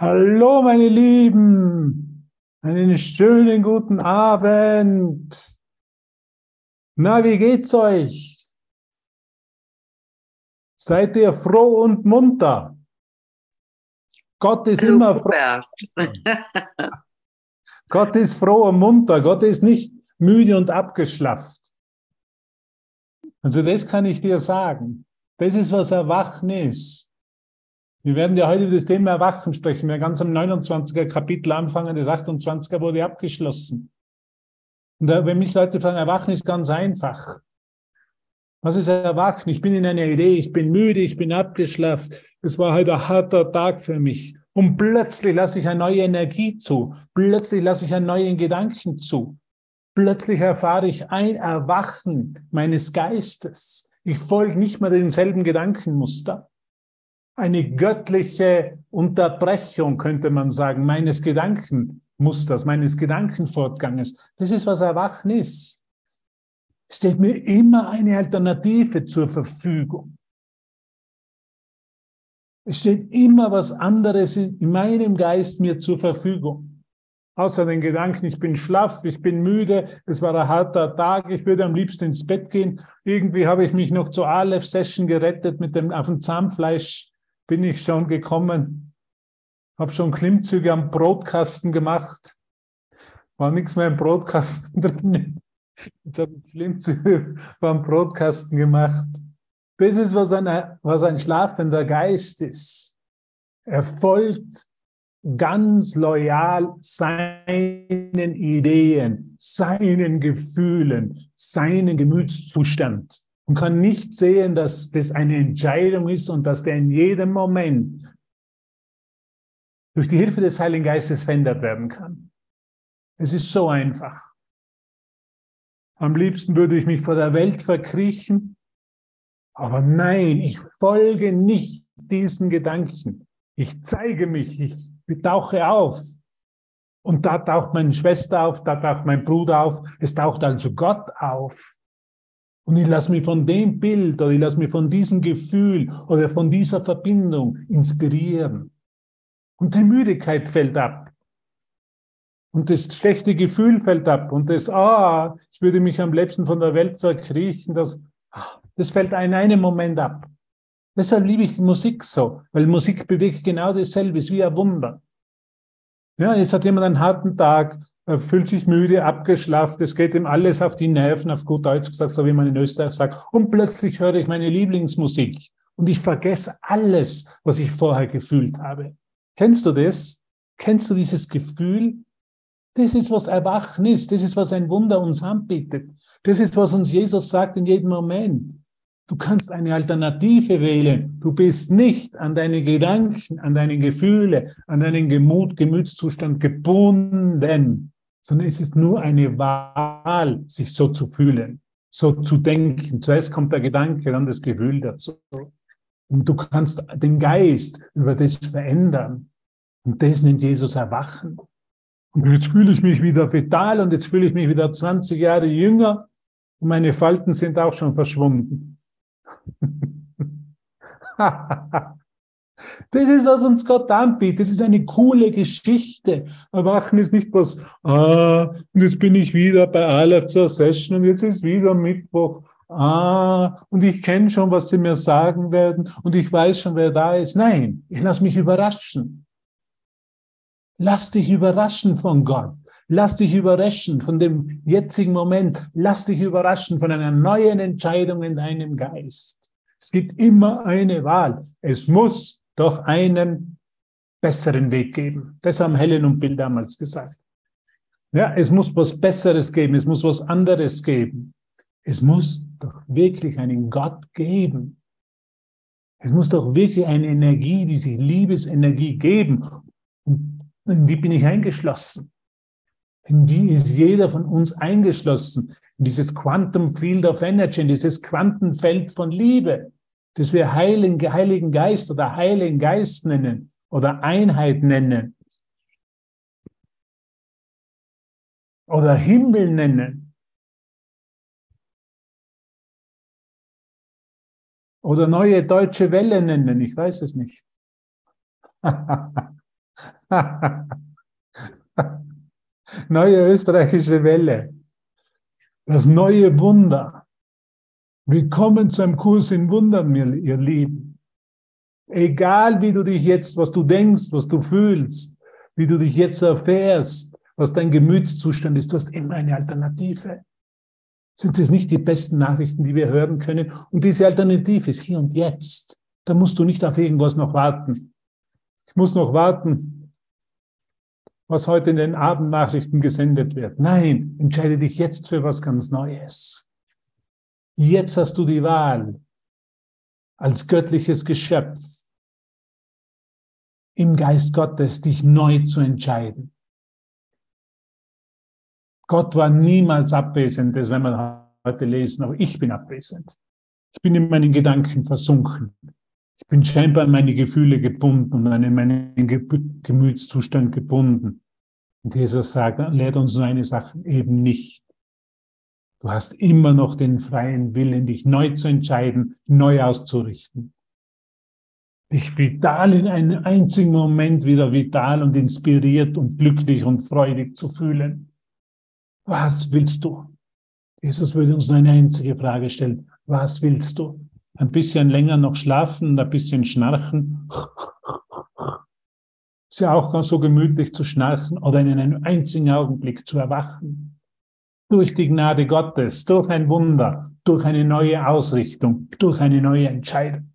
Hallo, meine Lieben. Einen schönen guten Abend. Na, wie geht's euch? Seid ihr froh und munter? Gott ist immer froh. Gott ist froh und munter. Gott ist nicht müde und abgeschlafft. Also das kann ich dir sagen. Das ist, was Erwachen ist. Wir werden ja heute über das Thema Erwachen sprechen. Wir ganz am 29er Kapitel anfangen, das 28er wurde abgeschlossen. Und da, wenn mich Leute fragen, Erwachen ist ganz einfach. Was ist Erwachen? Ich bin in einer Idee, ich bin müde, ich bin abgeschlafft. Es war heute ein harter Tag für mich. Und plötzlich lasse ich eine neue Energie zu. Plötzlich lasse ich einen neuen Gedanken zu. Plötzlich erfahre ich ein Erwachen meines Geistes. Ich folge nicht mehr denselben Gedankenmuster eine göttliche Unterbrechung, könnte man sagen, meines Gedankenmusters, meines Gedankenfortganges. Das ist, was Erwachen ist. Es steht mir immer eine Alternative zur Verfügung. Es steht immer was anderes in meinem Geist mir zur Verfügung. Außer den Gedanken, ich bin schlaff, ich bin müde, es war ein harter Tag, ich würde am liebsten ins Bett gehen. Irgendwie habe ich mich noch zur Aleph-Session gerettet mit dem auf dem Zahnfleisch bin ich schon gekommen, habe schon Klimmzüge am Brotkasten gemacht, war nichts mehr im Brotkasten drin. Jetzt habe ich Klimmzüge beim Brotkasten gemacht. Das ist, was ein, was ein schlafender Geist ist. Er folgt ganz loyal seinen Ideen, seinen Gefühlen, seinen Gemütszustand und kann nicht sehen, dass das eine Entscheidung ist und dass der in jedem Moment durch die Hilfe des Heiligen Geistes verändert werden kann. Es ist so einfach. Am liebsten würde ich mich vor der Welt verkriechen, aber nein, ich folge nicht diesen Gedanken. Ich zeige mich, ich tauche auf. Und da taucht meine Schwester auf, da taucht mein Bruder auf, es taucht also Gott auf. Und ich lasse mich von dem Bild oder ich lasse mich von diesem Gefühl oder von dieser Verbindung inspirieren. Und die Müdigkeit fällt ab. Und das schlechte Gefühl fällt ab. Und das, ah, ich würde mich am liebsten von der Welt verkriechen, das, das fällt in einem Moment ab. Deshalb liebe ich die Musik so, weil Musik bewegt genau dasselbe, ist wie ein Wunder. Ja, jetzt hat jemand einen harten Tag fühlt sich müde, abgeschlafft, es geht ihm alles auf die Nerven, auf gut Deutsch gesagt, so wie man in Österreich sagt. Und plötzlich höre ich meine Lieblingsmusik und ich vergesse alles, was ich vorher gefühlt habe. Kennst du das? Kennst du dieses Gefühl? Das ist, was Erwachen ist. Das ist, was ein Wunder uns anbietet. Das ist, was uns Jesus sagt in jedem Moment. Du kannst eine Alternative wählen. Du bist nicht an deine Gedanken, an deine Gefühle, an deinen Gemut, Gemütszustand gebunden sondern es ist nur eine Wahl, sich so zu fühlen, so zu denken. Zuerst kommt der Gedanke, dann das Gefühl dazu. Und du kannst den Geist über das verändern. Und das nennt Jesus Erwachen. Und jetzt fühle ich mich wieder vital und jetzt fühle ich mich wieder 20 Jahre jünger und meine Falten sind auch schon verschwunden. Das ist, was uns Gott anbietet. Das ist eine coole Geschichte. Erwachen ist nicht was, ah, und jetzt bin ich wieder bei Aleph zur Session und jetzt ist wieder Mittwoch. Ah, und ich kenne schon, was sie mir sagen werden und ich weiß schon, wer da ist. Nein, ich lass mich überraschen. Lass dich überraschen von Gott. Lass dich überraschen von dem jetzigen Moment. Lass dich überraschen von einer neuen Entscheidung in deinem Geist. Es gibt immer eine Wahl. Es muss doch einen besseren Weg geben. Das haben Helen und Bill damals gesagt. Ja, es muss was Besseres geben, es muss was anderes geben. Es muss doch wirklich einen Gott geben. Es muss doch wirklich eine Energie, diese Liebesenergie geben. Und in die bin ich eingeschlossen. In die ist jeder von uns eingeschlossen. In dieses Quantum Field of Energy, in dieses Quantenfeld von Liebe das wir Heiligen, Heiligen Geist oder Heiligen Geist nennen oder Einheit nennen oder Himmel nennen oder neue deutsche Welle nennen, ich weiß es nicht. Neue österreichische Welle. Das neue Wunder. Willkommen zu einem Kurs in Wundern, ihr Lieben. Egal wie du dich jetzt, was du denkst, was du fühlst, wie du dich jetzt erfährst, was dein Gemütszustand ist, du hast immer eine Alternative. Sind das nicht die besten Nachrichten, die wir hören können? Und diese Alternative ist hier und jetzt. Da musst du nicht auf irgendwas noch warten. Ich muss noch warten, was heute in den Abendnachrichten gesendet wird. Nein, entscheide dich jetzt für was ganz Neues. Jetzt hast du die Wahl als göttliches Geschöpf im Geist Gottes dich neu zu entscheiden. Gott war niemals abwesend, das werden wir heute lesen, aber ich bin abwesend. Ich bin in meinen Gedanken versunken. Ich bin scheinbar an meine Gefühle gebunden und an meinen Gemütszustand gebunden. Und Jesus sagt, lehrt uns nur eine Sache, eben nicht. Du hast immer noch den freien Willen, dich neu zu entscheiden, neu auszurichten. Dich vital in einem einzigen Moment wieder vital und inspiriert und glücklich und freudig zu fühlen. Was willst du? Jesus würde uns nur eine einzige Frage stellen. Was willst du? Ein bisschen länger noch schlafen, ein bisschen schnarchen. Ist ja auch ganz so gemütlich zu schnarchen oder in einem einzigen Augenblick zu erwachen. Durch die Gnade Gottes, durch ein Wunder, durch eine neue Ausrichtung, durch eine neue Entscheidung.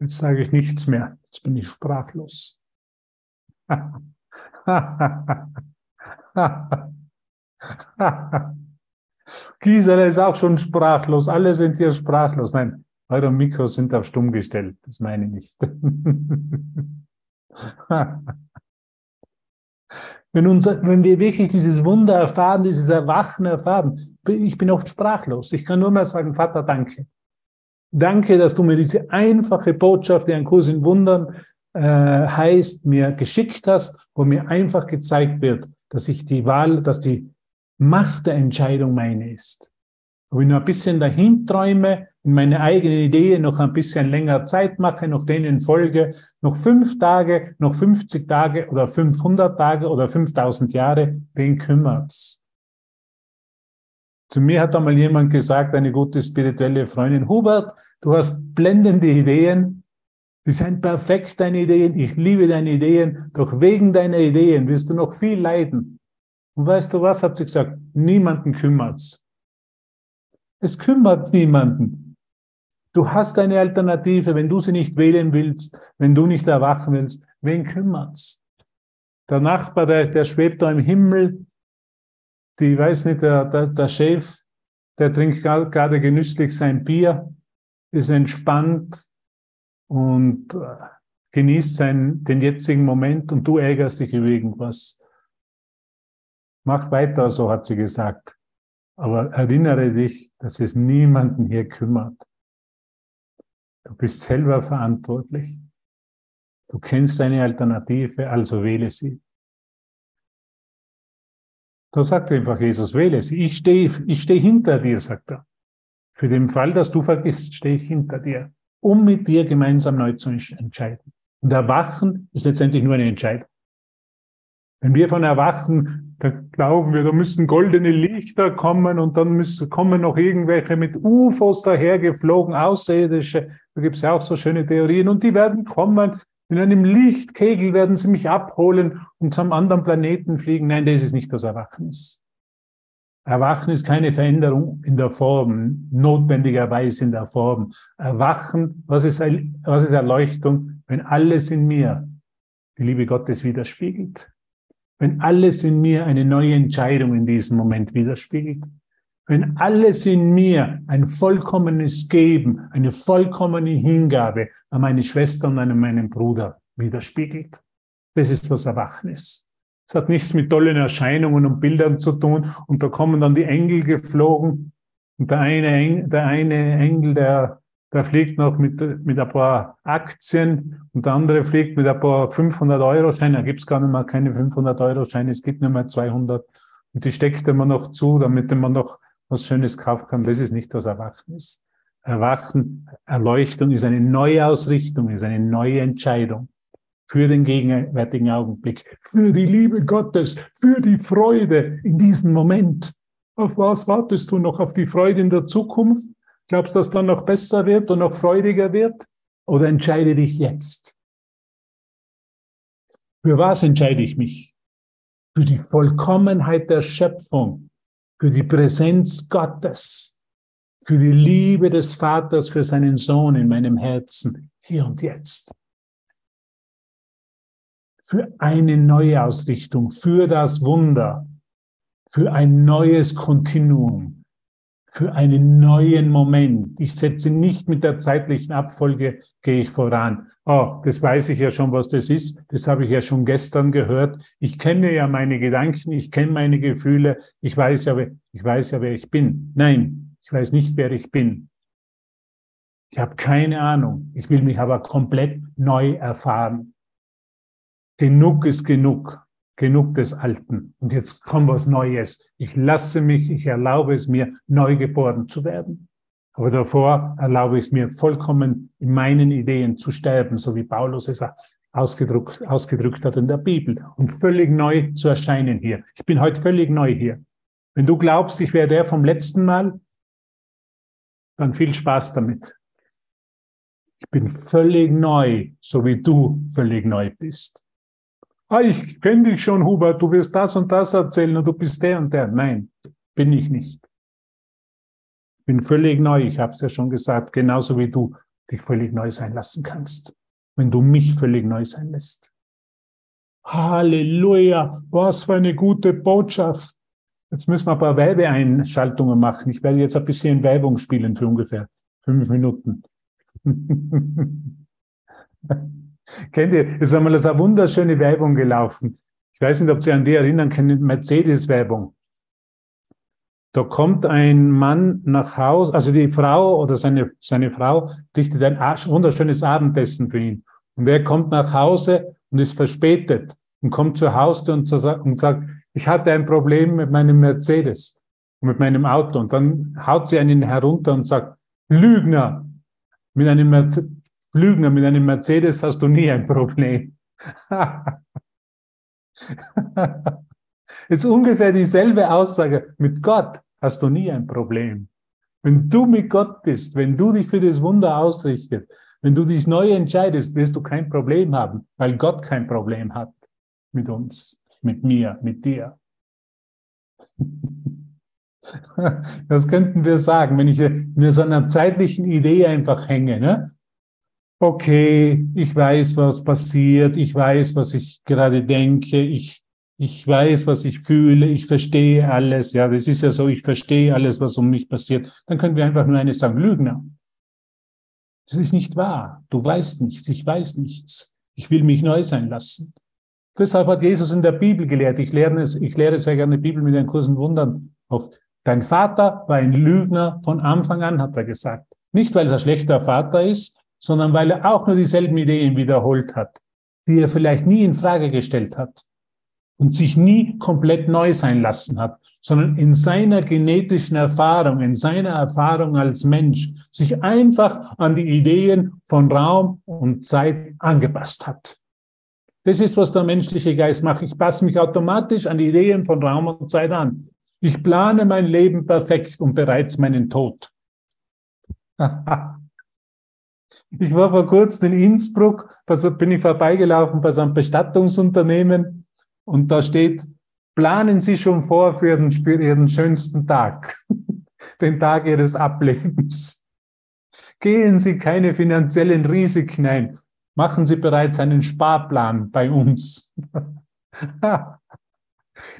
Jetzt sage ich nichts mehr. Jetzt bin ich sprachlos. Gisela ist auch schon sprachlos. Alle sind hier sprachlos. Nein, eure Mikros sind auf stumm gestellt. Das meine ich nicht. wenn, unser, wenn wir wirklich dieses Wunder erfahren, dieses Erwachen erfahren, ich bin oft sprachlos. Ich kann nur mal sagen, Vater, danke. Danke, dass du mir diese einfache Botschaft, die ein Kurs in Wundern äh, heißt, mir geschickt hast, wo mir einfach gezeigt wird, dass ich die Wahl, dass die Macht der Entscheidung meine ist. Ob ich nur ein bisschen dahin träume, in meine eigene Idee noch ein bisschen länger Zeit mache, noch denen folge, noch fünf Tage, noch 50 Tage oder 500 Tage oder 5000 Jahre, wen kümmert's? Zu mir hat einmal jemand gesagt, eine gute spirituelle Freundin, Hubert, du hast blendende Ideen, die sind perfekt, deine Ideen, ich liebe deine Ideen, doch wegen deiner Ideen wirst du noch viel leiden. Und weißt du was, hat sie gesagt, niemanden kümmert's. Es kümmert niemanden. Du hast eine Alternative, wenn du sie nicht wählen willst, wenn du nicht erwachen willst, wen kümmert's? Der Nachbar, der, der schwebt da im Himmel, die, weiß nicht, der, der, der Chef, der trinkt gerade genüsslich sein Bier, ist entspannt und äh, genießt sein, den jetzigen Moment und du ärgerst dich über irgendwas. Mach weiter, so hat sie gesagt. Aber erinnere dich, dass es niemanden hier kümmert. Du bist selber verantwortlich. Du kennst deine Alternative, also wähle sie. Da sagt einfach Jesus, wähle sie. Ich stehe ich steh hinter dir, sagt er. Für den Fall, dass du vergisst, stehe ich hinter dir, um mit dir gemeinsam neu zu entscheiden. Und Erwachen ist letztendlich nur eine Entscheidung. Wenn wir von Erwachen, da glauben wir, da müssen goldene Lichter kommen und dann müssen, kommen noch irgendwelche mit UFOs dahergeflogen, Außerirdische. Da gibt es ja auch so schöne Theorien und die werden kommen. In einem Lichtkegel werden sie mich abholen und zum anderen Planeten fliegen. Nein, das ist nicht das Erwachnis. Erwachen ist keine Veränderung in der Form, notwendigerweise in der Form. Erwachen, was ist, was ist Erleuchtung, wenn alles in mir die Liebe Gottes widerspiegelt? wenn alles in mir eine neue Entscheidung in diesem Moment widerspiegelt, wenn alles in mir ein vollkommenes Geben, eine vollkommene Hingabe an meine Schwester und an meinen Bruder widerspiegelt. Das ist das Erwachnis. Es hat nichts mit tollen Erscheinungen und Bildern zu tun. Und da kommen dann die Engel geflogen. Und der eine, der eine Engel, der der fliegt noch mit, mit ein paar Aktien und der andere fliegt mit ein paar 500-Euro-Scheine. Da gibt's gar nicht mehr keine 500-Euro-Scheine, es gibt nur mehr 200. Und die steckt man noch zu, damit man noch was Schönes kaufen kann. Das ist nicht das Erwachnis. Erwachen, Erleuchtung ist eine neue Ausrichtung, ist eine neue Entscheidung für den gegenwärtigen Augenblick, für die Liebe Gottes, für die Freude in diesem Moment. Auf was wartest du noch? Auf die Freude in der Zukunft? Glaubst du, dass dann noch besser wird und noch freudiger wird? Oder entscheide dich jetzt? Für was entscheide ich mich? Für die Vollkommenheit der Schöpfung, für die Präsenz Gottes, für die Liebe des Vaters für seinen Sohn in meinem Herzen, hier und jetzt. Für eine neue Ausrichtung, für das Wunder, für ein neues Kontinuum, für einen neuen Moment. Ich setze nicht mit der zeitlichen Abfolge, gehe ich voran. Oh, das weiß ich ja schon, was das ist. Das habe ich ja schon gestern gehört. Ich kenne ja meine Gedanken, ich kenne meine Gefühle. Ich weiß ja, ich weiß ja, wer ich bin. Nein, ich weiß nicht, wer ich bin. Ich habe keine Ahnung. Ich will mich aber komplett neu erfahren. Genug ist genug genug des Alten und jetzt kommt was Neues. Ich lasse mich, ich erlaube es mir, neu geboren zu werden. Aber davor erlaube ich es mir vollkommen in meinen Ideen zu sterben, so wie Paulus es ausgedrückt, ausgedrückt hat in der Bibel und völlig neu zu erscheinen hier. Ich bin heute völlig neu hier. Wenn du glaubst, ich wäre der vom letzten Mal, dann viel Spaß damit. Ich bin völlig neu, so wie du völlig neu bist ah, ich kenne dich schon, Hubert, du wirst das und das erzählen und du bist der und der. Nein, bin ich nicht. Ich bin völlig neu, ich habe es ja schon gesagt, genauso wie du dich völlig neu sein lassen kannst, wenn du mich völlig neu sein lässt. Halleluja, was für eine gute Botschaft. Jetzt müssen wir ein paar Werbeeinschaltungen machen. Ich werde jetzt ein bisschen Werbung spielen für ungefähr fünf Minuten. Kennt ihr, ist einmal eine wunderschöne Werbung gelaufen. Ich weiß nicht, ob Sie an die erinnern können, Mercedes-Werbung. Da kommt ein Mann nach Hause, also die Frau oder seine, seine Frau richtet ein wunderschönes Abendessen für ihn. Und er kommt nach Hause und ist verspätet und kommt zur Haustür und, und sagt, ich hatte ein Problem mit meinem Mercedes und mit meinem Auto. Und dann haut sie einen herunter und sagt, Lügner, mit einem Mercedes, Lügner, mit einem Mercedes hast du nie ein Problem. Jetzt ungefähr dieselbe Aussage. Mit Gott hast du nie ein Problem. Wenn du mit Gott bist, wenn du dich für das Wunder ausrichtest, wenn du dich neu entscheidest, wirst du kein Problem haben, weil Gott kein Problem hat mit uns, mit mir, mit dir. Das könnten wir sagen, wenn ich mir so einer zeitlichen Idee einfach hänge. Ne? Okay, ich weiß, was passiert, ich weiß, was ich gerade denke, ich, ich weiß, was ich fühle, ich verstehe alles. Ja, das ist ja so, ich verstehe alles, was um mich passiert. Dann können wir einfach nur eines sagen, Lügner. Das ist nicht wahr. Du weißt nichts, ich weiß nichts. Ich will mich neu sein lassen. Deshalb hat Jesus in der Bibel gelehrt. Ich lerne es, ich lehre sehr gerne die Bibel mit den Kursen Wundern oft. Dein Vater war ein Lügner von Anfang an, hat er gesagt. Nicht, weil er ein schlechter Vater ist, sondern weil er auch nur dieselben Ideen wiederholt hat, die er vielleicht nie in Frage gestellt hat und sich nie komplett neu sein lassen hat, sondern in seiner genetischen Erfahrung, in seiner Erfahrung als Mensch sich einfach an die Ideen von Raum und Zeit angepasst hat. Das ist, was der menschliche Geist macht. Ich passe mich automatisch an die Ideen von Raum und Zeit an. Ich plane mein Leben perfekt und bereits meinen Tod. Ich war vor kurzem in Innsbruck, bin ich vorbeigelaufen bei so einem Bestattungsunternehmen und da steht, planen Sie schon vor für Ihren, für Ihren schönsten Tag, den Tag Ihres Ablebens. Gehen Sie keine finanziellen Risiken ein. Machen Sie bereits einen Sparplan bei uns.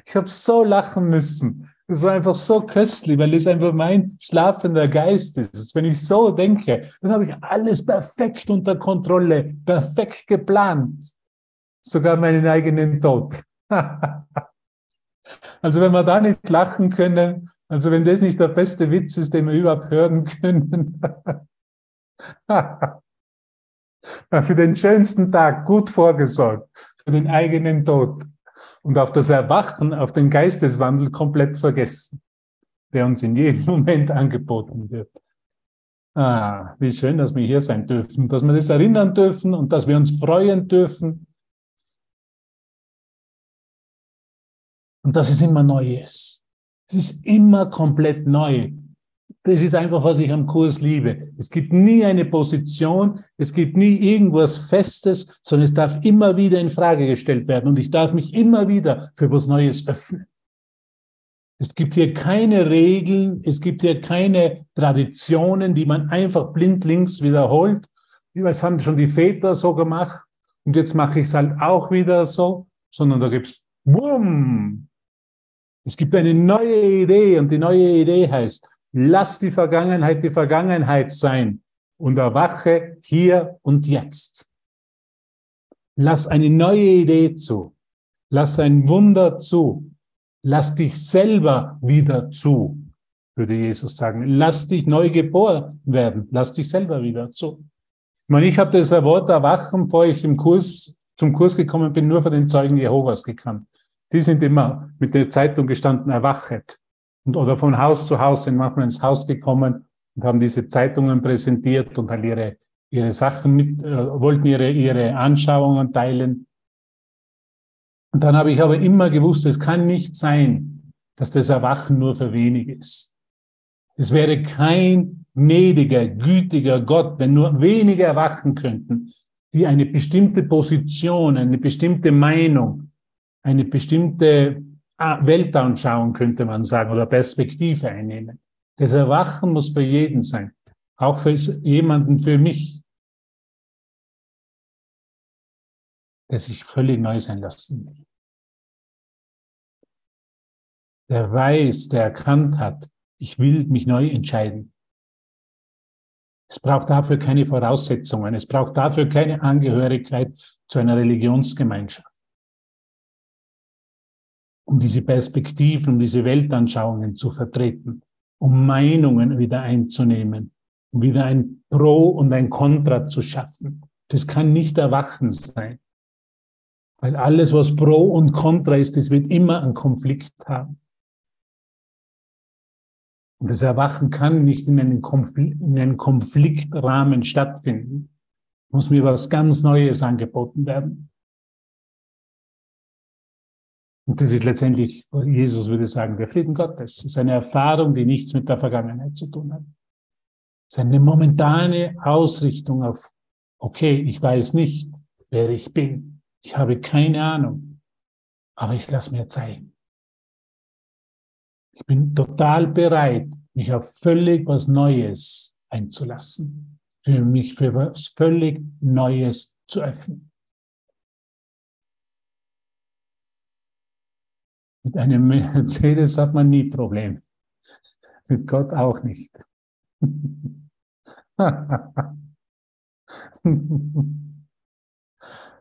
ich habe so lachen müssen. Das war einfach so köstlich, weil es einfach mein schlafender Geist ist. Wenn ich so denke, dann habe ich alles perfekt unter Kontrolle, perfekt geplant. Sogar meinen eigenen Tod. also wenn wir da nicht lachen können, also wenn das nicht der beste Witz ist, den wir überhaupt hören können. für den schönsten Tag gut vorgesorgt, für den eigenen Tod und auf das Erwachen, auf den Geisteswandel komplett vergessen, der uns in jedem Moment angeboten wird. Ah, wie schön, dass wir hier sein dürfen, dass wir das erinnern dürfen und dass wir uns freuen dürfen. Und dass es immer neu ist. Es ist immer komplett neu. Das ist einfach, was ich am Kurs liebe. Es gibt nie eine Position, es gibt nie irgendwas Festes, sondern es darf immer wieder in Frage gestellt werden und ich darf mich immer wieder für was Neues öffnen. Es gibt hier keine Regeln, es gibt hier keine Traditionen, die man einfach blindlings wiederholt. Das haben schon die Väter so gemacht und jetzt mache ich es halt auch wieder so, sondern da gibt's Bumm. Es gibt eine neue Idee und die neue Idee heißt, Lass die Vergangenheit die Vergangenheit sein und erwache hier und jetzt. Lass eine neue Idee zu. Lass ein Wunder zu. Lass dich selber wieder zu, würde Jesus sagen. Lass dich neu geboren werden. Lass dich selber wieder zu. Ich meine, ich habe das Wort erwachen, bevor ich im Kurs, zum Kurs gekommen bin, nur von den Zeugen Jehovas gekannt. Die sind immer mit der Zeitung gestanden, erwachet und, oder von Haus zu Haus sind manchmal ins Haus gekommen und haben diese Zeitungen präsentiert und halt ihre, ihre Sachen mit, äh, wollten ihre, ihre Anschauungen teilen. Und dann habe ich aber immer gewusst, es kann nicht sein, dass das Erwachen nur für wenig ist. Es wäre kein gnädiger, gütiger Gott, wenn nur wenige erwachen könnten, die eine bestimmte Position, eine bestimmte Meinung, eine bestimmte Weltanschauung, könnte man sagen, oder Perspektive einnehmen. Das Erwachen muss für jeden sein, auch für jemanden, für mich, der sich völlig neu sein lassen will. Der weiß, der erkannt hat, ich will mich neu entscheiden. Es braucht dafür keine Voraussetzungen. Es braucht dafür keine Angehörigkeit zu einer Religionsgemeinschaft um diese Perspektiven, um diese Weltanschauungen zu vertreten, um Meinungen wieder einzunehmen, um wieder ein Pro und ein Contra zu schaffen. Das kann nicht erwachen sein. Weil alles, was Pro und Contra ist, das wird immer einen Konflikt haben. Und das Erwachen kann nicht in einem, Konflikt, in einem Konfliktrahmen stattfinden. Muss mir was ganz Neues angeboten werden. Und das ist letztendlich, Jesus würde sagen, der Frieden Gottes. Das ist eine Erfahrung, die nichts mit der Vergangenheit zu tun hat. Es ist eine momentane Ausrichtung auf, okay, ich weiß nicht, wer ich bin. Ich habe keine Ahnung, aber ich lasse mir zeigen. Ich bin total bereit, mich auf völlig was Neues einzulassen, für mich für was völlig Neues zu öffnen. Mit einem Mercedes hat man nie Probleme. Mit Gott auch nicht.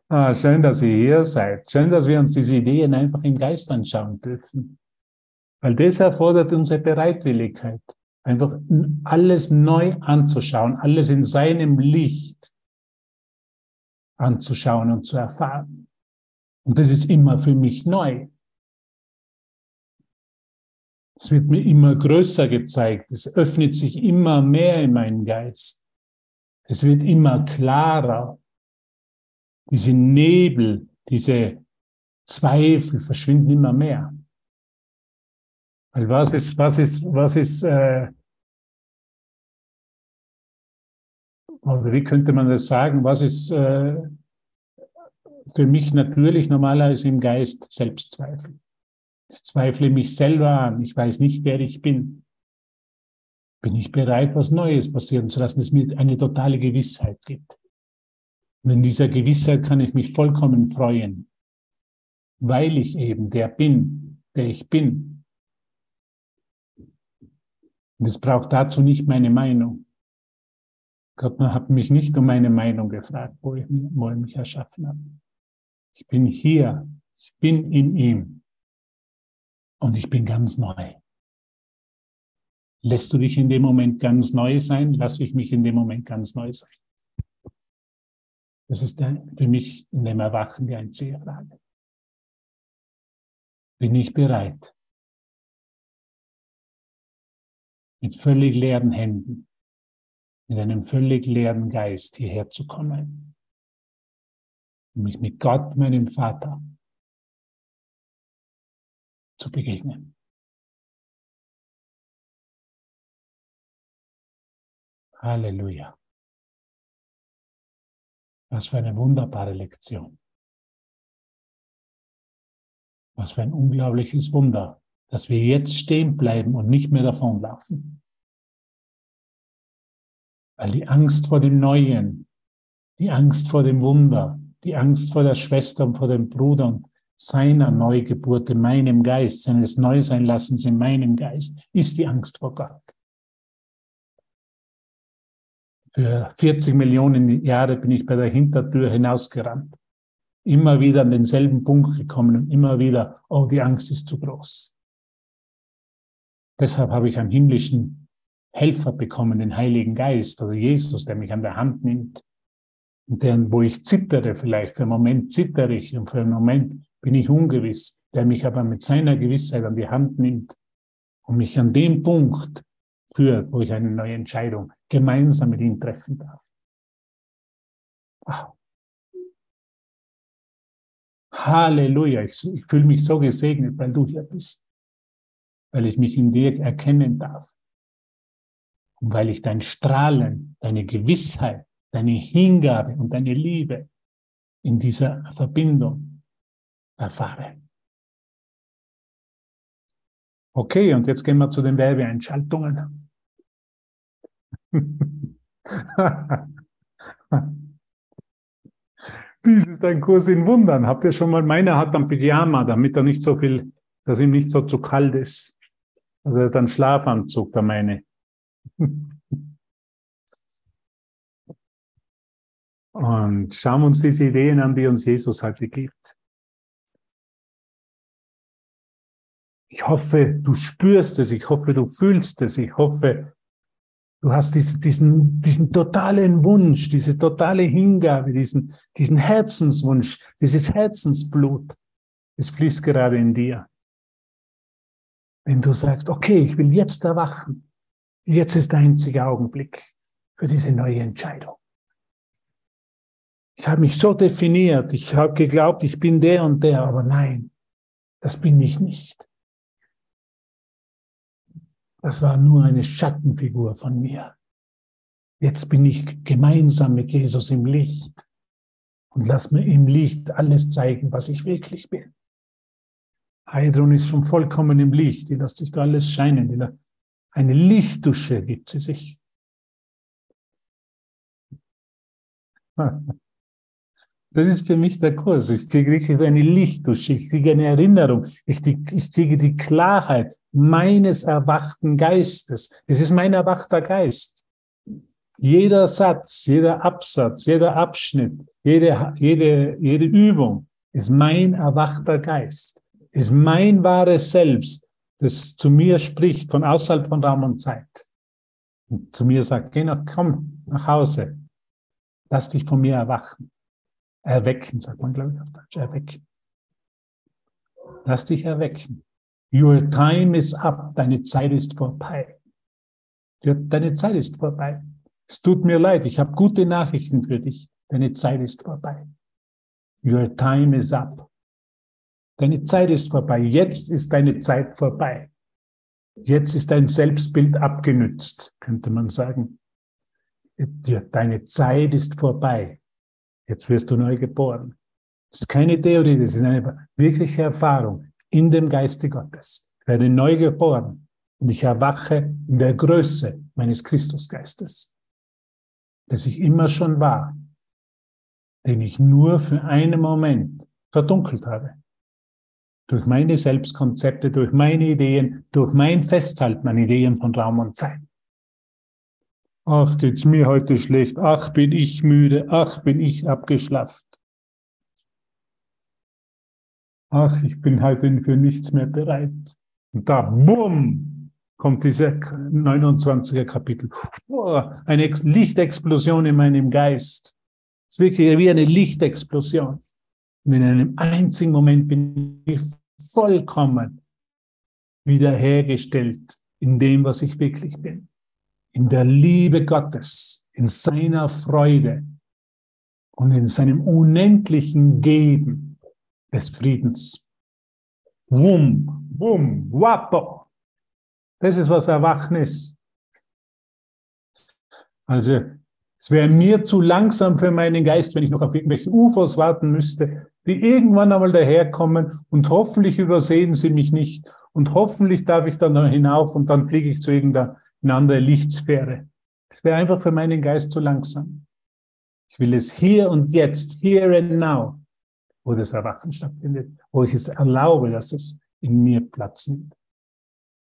ah, schön, dass ihr hier seid. Schön, dass wir uns diese Ideen einfach im Geist anschauen dürfen. Weil das erfordert unsere Bereitwilligkeit, einfach alles neu anzuschauen, alles in seinem Licht anzuschauen und zu erfahren. Und das ist immer für mich neu. Es wird mir immer größer gezeigt. Es öffnet sich immer mehr in meinen Geist. Es wird immer klarer. Diese Nebel, diese Zweifel verschwinden immer mehr. Weil was ist, was ist, was ist, äh, oder wie könnte man das sagen? Was ist äh, für mich natürlich normalerweise im Geist Selbstzweifel? Ich zweifle mich selber an. Ich weiß nicht, wer ich bin. Bin ich bereit, was Neues passieren zu lassen, dass mir eine totale Gewissheit gibt. Und in dieser Gewissheit kann ich mich vollkommen freuen, weil ich eben der bin, der ich bin. Und es braucht dazu nicht meine Meinung. Gott hat mich nicht um meine Meinung gefragt, wo, ich, wo er mich erschaffen hat. Ich bin hier, ich bin in ihm und ich bin ganz neu. Lässt du dich in dem Moment ganz neu sein? Lass ich mich in dem Moment ganz neu sein? Das ist für mich in dem Erwachen die einzige Frage. Bin ich bereit, mit völlig leeren Händen mit einem völlig leeren Geist hierher zu kommen, um mich mit Gott, meinem Vater, zu begegnen. Halleluja. Was für eine wunderbare Lektion. Was für ein unglaubliches Wunder, dass wir jetzt stehen bleiben und nicht mehr davonlaufen. Weil die Angst vor dem Neuen, die Angst vor dem Wunder, die Angst vor der Schwester und vor dem Bruder seiner Neugeburt in meinem Geist, seines Neuseinlassens in meinem Geist, ist die Angst vor Gott. Für 40 Millionen Jahre bin ich bei der Hintertür hinausgerannt. Immer wieder an denselben Punkt gekommen und immer wieder, oh, die Angst ist zu groß. Deshalb habe ich einen himmlischen Helfer bekommen, den Heiligen Geist oder Jesus, der mich an der Hand nimmt. Und der, wo ich zittere vielleicht, für einen Moment zittere ich und für einen Moment bin ich ungewiss, der mich aber mit seiner Gewissheit an die Hand nimmt und mich an dem Punkt führt, wo ich eine neue Entscheidung gemeinsam mit ihm treffen darf. Wow. Halleluja, ich, ich fühle mich so gesegnet, weil du hier bist, weil ich mich in dir erkennen darf und weil ich dein Strahlen, deine Gewissheit, deine Hingabe und deine Liebe in dieser Verbindung erfahre. Okay, und jetzt gehen wir zu den Werbeeinschaltungen. Dies ist ein Kurs in Wundern. Habt ihr schon mal, meiner hat dann Pyjama, damit er nicht so viel, dass ihm nicht so zu kalt ist. Also er hat einen Schlafanzug, der meine. Und schauen wir uns diese Ideen an, die uns Jesus heute gibt. Ich hoffe, du spürst es, ich hoffe, du fühlst es, ich hoffe, du hast diesen, diesen, diesen totalen Wunsch, diese totale Hingabe, diesen, diesen Herzenswunsch, dieses Herzensblut. Es fließt gerade in dir. Wenn du sagst, okay, ich will jetzt erwachen, jetzt ist der einzige Augenblick für diese neue Entscheidung. Ich habe mich so definiert, ich habe geglaubt, ich bin der und der, aber nein, das bin ich nicht. Das war nur eine Schattenfigur von mir. Jetzt bin ich gemeinsam mit Jesus im Licht und lass mir im Licht alles zeigen, was ich wirklich bin. Heidrun ist schon vollkommen im Licht, die lässt sich da alles scheinen. Eine Lichtdusche gibt sie sich. Das ist für mich der Kurs. Ich kriege wirklich eine Lichtdusche, ich kriege eine Erinnerung, ich, ich kriege die Klarheit meines erwachten Geistes. Es ist mein erwachter Geist. Jeder Satz, jeder Absatz, jeder Abschnitt, jede, jede, jede Übung ist mein erwachter Geist, ist mein wahres Selbst, das zu mir spricht von außerhalb von Raum und Zeit. Und zu mir sagt, geh nach, komm nach Hause, lass dich von mir erwachen. Erwecken, sagt man, glaube ich, auf Deutsch. Erwecken. Lass dich erwecken. Your time is up. Deine Zeit ist vorbei. Deine Zeit ist vorbei. Es tut mir leid. Ich habe gute Nachrichten für dich. Deine Zeit ist vorbei. Your time is up. Deine Zeit ist vorbei. Jetzt ist deine Zeit vorbei. Jetzt ist dein Selbstbild abgenützt, könnte man sagen. Deine Zeit ist vorbei. Jetzt wirst du neu geboren. Das ist keine Theorie, das ist eine wirkliche Erfahrung in dem Geiste Gottes. Ich werde neu geboren und ich erwache in der Größe meines Christusgeistes, das ich immer schon war, den ich nur für einen Moment verdunkelt habe. Durch meine Selbstkonzepte, durch meine Ideen, durch mein Festhalten an Ideen von Raum und Zeit. Ach, geht's mir heute schlecht. Ach, bin ich müde. Ach, bin ich abgeschlafft. Ach, ich bin heute für nichts mehr bereit. Und da, bumm, kommt diese 29er Kapitel. eine Lichtexplosion in meinem Geist. Es ist wirklich wie eine Lichtexplosion. Und in einem einzigen Moment bin ich vollkommen wiederhergestellt in dem, was ich wirklich bin in der Liebe Gottes, in seiner Freude und in seinem unendlichen Geben des Friedens. Wum, wum, wappo. Das ist, was Erwachen ist. Also, es wäre mir zu langsam für meinen Geist, wenn ich noch auf irgendwelche UFOs warten müsste, die irgendwann einmal daherkommen und hoffentlich übersehen sie mich nicht und hoffentlich darf ich dann hinauf und dann fliege ich zu irgendeiner andere Lichtsphäre. Es wäre einfach für meinen Geist zu langsam. Ich will es hier und jetzt, here and now, wo das Erwachen stattfindet, wo ich es erlaube, dass es in mir Platz nimmt.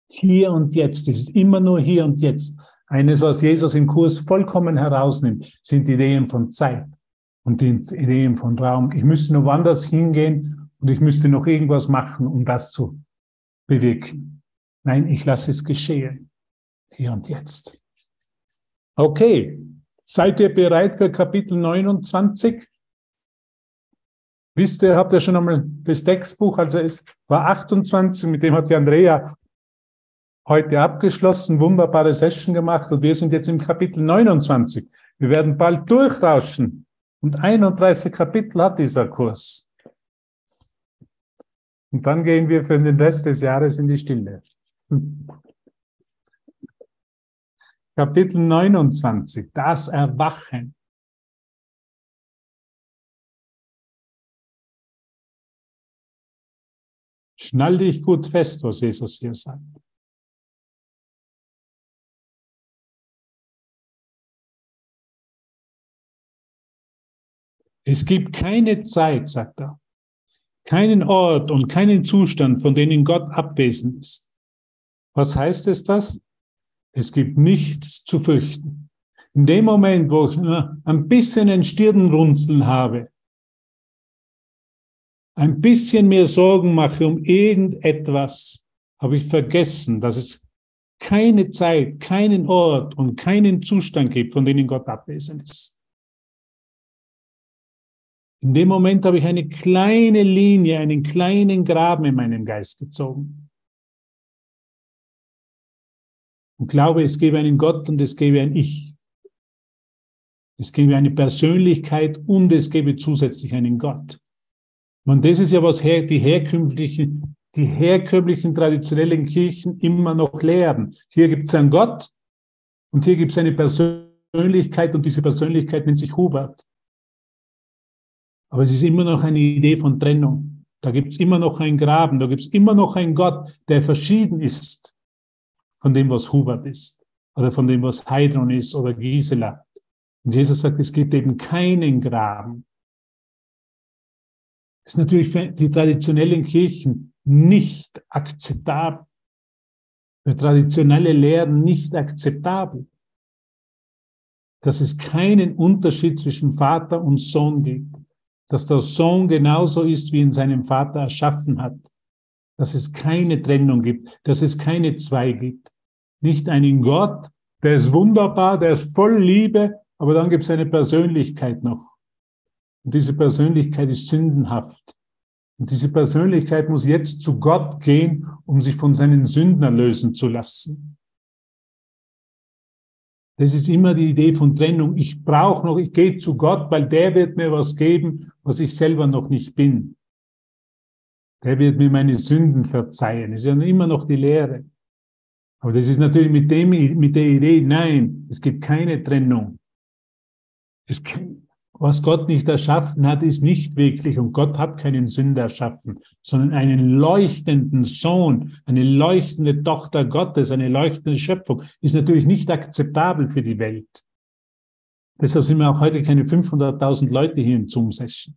Hier und jetzt, es ist immer nur hier und jetzt. Eines, was Jesus im Kurs vollkommen herausnimmt, sind Ideen von Zeit und die Ideen von Raum. Ich müsste nur woanders hingehen und ich müsste noch irgendwas machen, um das zu bewirken. Nein, ich lasse es geschehen. Hier und jetzt. Okay, seid ihr bereit für Kapitel 29? Wisst ihr, habt ihr schon einmal das Textbuch, also es war 28, mit dem hat die Andrea heute abgeschlossen, wunderbare Session gemacht und wir sind jetzt im Kapitel 29. Wir werden bald durchrauschen und 31 Kapitel hat dieser Kurs. Und dann gehen wir für den Rest des Jahres in die Stille. Kapitel 29, das Erwachen. Schnall dich gut fest, was Jesus hier sagt. Es gibt keine Zeit, sagt er, keinen Ort und keinen Zustand, von denen Gott abwesend ist. Was heißt es das? Es gibt nichts zu fürchten. In dem Moment, wo ich ein bisschen ein Stirnrunzeln habe, ein bisschen mehr Sorgen mache um irgendetwas, habe ich vergessen, dass es keine Zeit, keinen Ort und keinen Zustand gibt, von denen Gott abwesend ist. In dem Moment habe ich eine kleine Linie, einen kleinen Graben in meinen Geist gezogen. Und glaube, es gebe einen Gott und es gebe ein Ich. Es gebe eine Persönlichkeit und es gebe zusätzlich einen Gott. Und das ist ja, was die herkömmlichen, die herkömmlichen traditionellen Kirchen immer noch lehren. Hier gibt es einen Gott und hier gibt es eine Persönlichkeit und diese Persönlichkeit nennt sich Hubert. Aber es ist immer noch eine Idee von Trennung. Da gibt es immer noch einen Graben, da gibt es immer noch einen Gott, der verschieden ist von dem, was Hubert ist oder von dem, was Heidron ist oder Gisela. Und Jesus sagt, es gibt eben keinen Graben. Das ist natürlich für die traditionellen Kirchen nicht akzeptabel. Für traditionelle Lehren nicht akzeptabel. Dass es keinen Unterschied zwischen Vater und Sohn gibt dass der Sohn genauso ist, wie ihn seinem Vater erschaffen hat, dass es keine Trennung gibt, dass es keine zwei gibt. Nicht einen Gott, der ist wunderbar, der ist voll Liebe, aber dann gibt es eine Persönlichkeit noch. Und diese Persönlichkeit ist sündenhaft. Und diese Persönlichkeit muss jetzt zu Gott gehen, um sich von seinen Sünden erlösen zu lassen. Das ist immer die Idee von Trennung. Ich brauche noch, ich gehe zu Gott, weil der wird mir was geben, was ich selber noch nicht bin. Der wird mir meine Sünden verzeihen. Das ist ja immer noch die Lehre. Aber das ist natürlich mit dem, mit der Idee, nein, es gibt keine Trennung. Es, was Gott nicht erschaffen hat, ist nicht wirklich, und Gott hat keinen Sünder erschaffen, sondern einen leuchtenden Sohn, eine leuchtende Tochter Gottes, eine leuchtende Schöpfung, ist natürlich nicht akzeptabel für die Welt. Deshalb sind wir auch heute keine 500.000 Leute hier in Zoom-Session.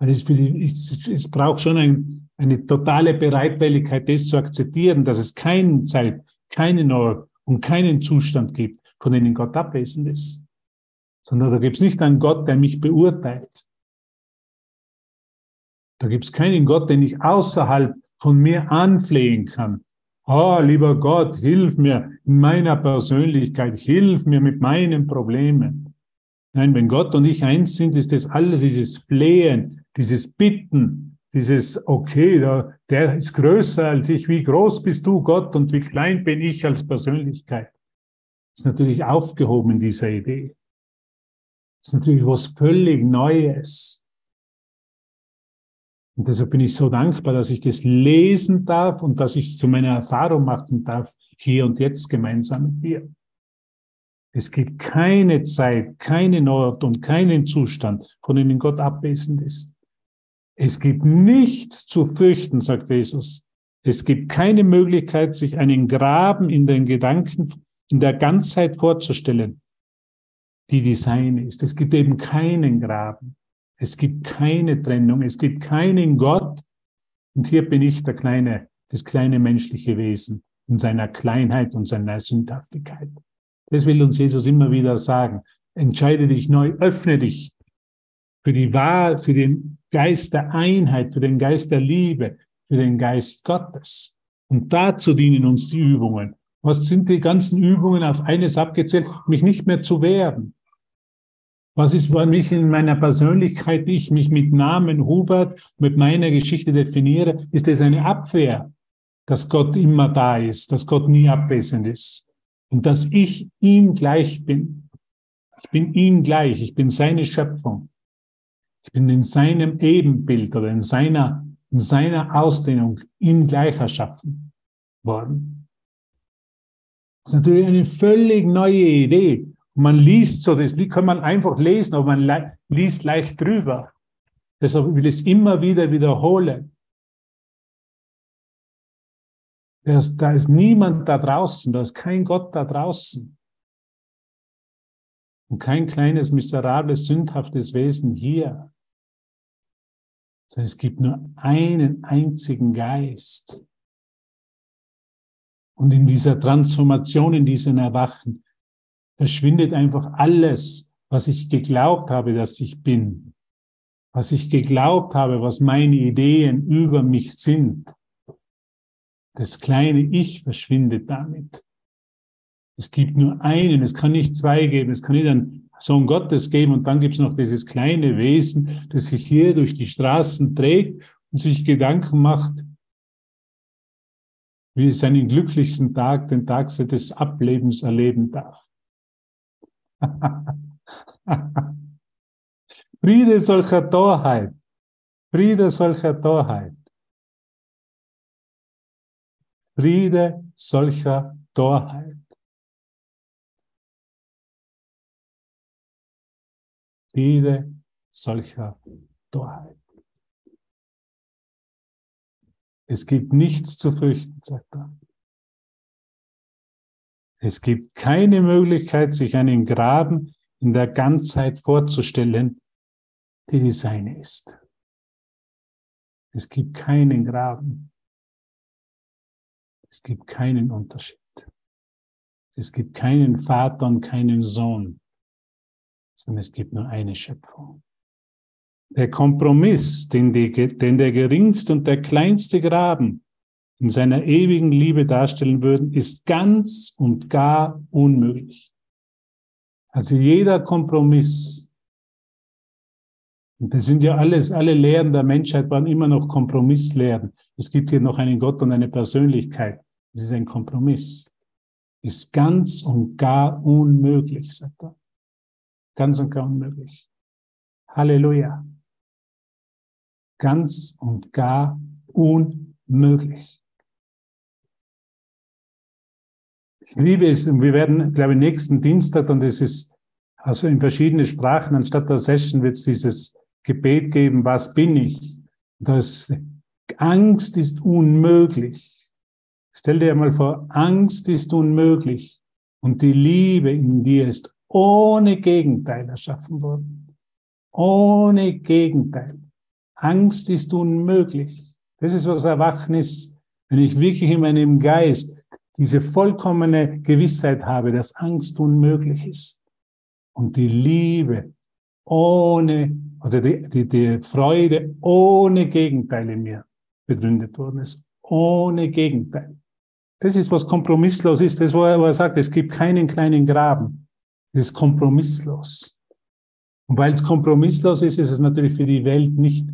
Es, es, es braucht schon ein, eine totale Bereitwilligkeit, das zu akzeptieren, dass es keine Zeit, keinen Ort und keinen Zustand gibt, von denen Gott abwesend ist sondern da gibt es nicht einen Gott, der mich beurteilt. Da gibt es keinen Gott, den ich außerhalb von mir anflehen kann. Oh, lieber Gott, hilf mir in meiner Persönlichkeit, hilf mir mit meinen Problemen. Nein, wenn Gott und ich eins sind, ist das alles, dieses Flehen, dieses Bitten, dieses, okay, der, der ist größer als ich, wie groß bist du, Gott, und wie klein bin ich als Persönlichkeit. ist natürlich aufgehoben in dieser Idee. Ist natürlich was völlig Neues. Und deshalb bin ich so dankbar, dass ich das lesen darf und dass ich es zu meiner Erfahrung machen darf, hier und jetzt gemeinsam mit dir. Es gibt keine Zeit, keinen Ort und keinen Zustand, von dem Gott abwesend ist. Es gibt nichts zu fürchten, sagt Jesus. Es gibt keine Möglichkeit, sich einen Graben in den Gedanken, in der Ganzheit vorzustellen, die die seine ist. Es gibt eben keinen Graben. Es gibt keine Trennung. Es gibt keinen Gott. Und hier bin ich der kleine, das kleine menschliche Wesen in seiner Kleinheit und seiner Sündhaftigkeit. Das will uns Jesus immer wieder sagen. Entscheide dich neu, öffne dich für die Wahl, für den Geist der Einheit, für den Geist der Liebe, für den Geist Gottes. Und dazu dienen uns die Übungen. Was sind die ganzen Übungen auf eines abgezählt? Mich nicht mehr zu wehren. Was ist, wenn ich in meiner Persönlichkeit, ich mich mit Namen Hubert, mit meiner Geschichte definiere, ist es eine Abwehr, dass Gott immer da ist, dass Gott nie abwesend ist und dass ich ihm gleich bin. Ich bin ihm gleich, ich bin seine Schöpfung. Ich bin in seinem Ebenbild oder in seiner, in seiner Ausdehnung ihm gleich erschaffen worden. Das ist natürlich eine völlig neue Idee. Man liest so, das kann man einfach lesen, aber man liest leicht drüber. Deshalb will ich es immer wieder wiederholen. Da ist niemand da draußen, da ist kein Gott da draußen. Und kein kleines, miserables, sündhaftes Wesen hier. Sondern es gibt nur einen einzigen Geist. Und in dieser Transformation, in diesem Erwachen, verschwindet einfach alles, was ich geglaubt habe, dass ich bin, was ich geglaubt habe, was meine Ideen über mich sind. Das kleine Ich verschwindet damit. Es gibt nur einen, es kann nicht zwei geben, es kann nicht einen Sohn Gottes geben und dann gibt es noch dieses kleine Wesen, das sich hier durch die Straßen trägt und sich Gedanken macht, wie es seinen glücklichsten Tag, den Tag des Ablebens erleben darf. Friede solcher Torheit. Friede solcher Torheit. Friede solcher Torheit. Friede solcher Torheit. Es gibt nichts zu fürchten, sagt er. Es gibt keine Möglichkeit, sich einen Graben in der Ganzheit vorzustellen, die die seine ist. Es gibt keinen Graben. Es gibt keinen Unterschied. Es gibt keinen Vater und keinen Sohn, sondern es gibt nur eine Schöpfung. Der Kompromiss, den, die, den der geringste und der kleinste Graben in seiner ewigen Liebe darstellen würden, ist ganz und gar unmöglich. Also jeder Kompromiss, und das sind ja alles, alle Lehren der Menschheit waren immer noch Kompromisslehren. Es gibt hier noch einen Gott und eine Persönlichkeit. Es ist ein Kompromiss. Ist ganz und gar unmöglich, sagt er. Ganz und gar unmöglich. Halleluja. Ganz und gar unmöglich. Ich liebe es, und wir werden, glaube ich, nächsten Dienstag, und es ist also in verschiedene Sprachen, anstatt der Session wird es dieses Gebet geben, was bin ich? Das Angst ist unmöglich. Stell dir mal vor, Angst ist unmöglich und die Liebe in dir ist ohne Gegenteil erschaffen worden. Ohne Gegenteil. Angst ist unmöglich. Das ist, was Erwachen ist. Wenn ich wirklich in meinem Geist diese vollkommene Gewissheit habe, dass Angst unmöglich ist und die Liebe ohne, also die, die, die Freude ohne Gegenteil in mir begründet worden ist, ohne Gegenteil. Das ist, was kompromisslos ist. Das, wo er sagt, es gibt keinen kleinen Graben. Es ist kompromisslos. Und weil es kompromisslos ist, ist es natürlich für die Welt nicht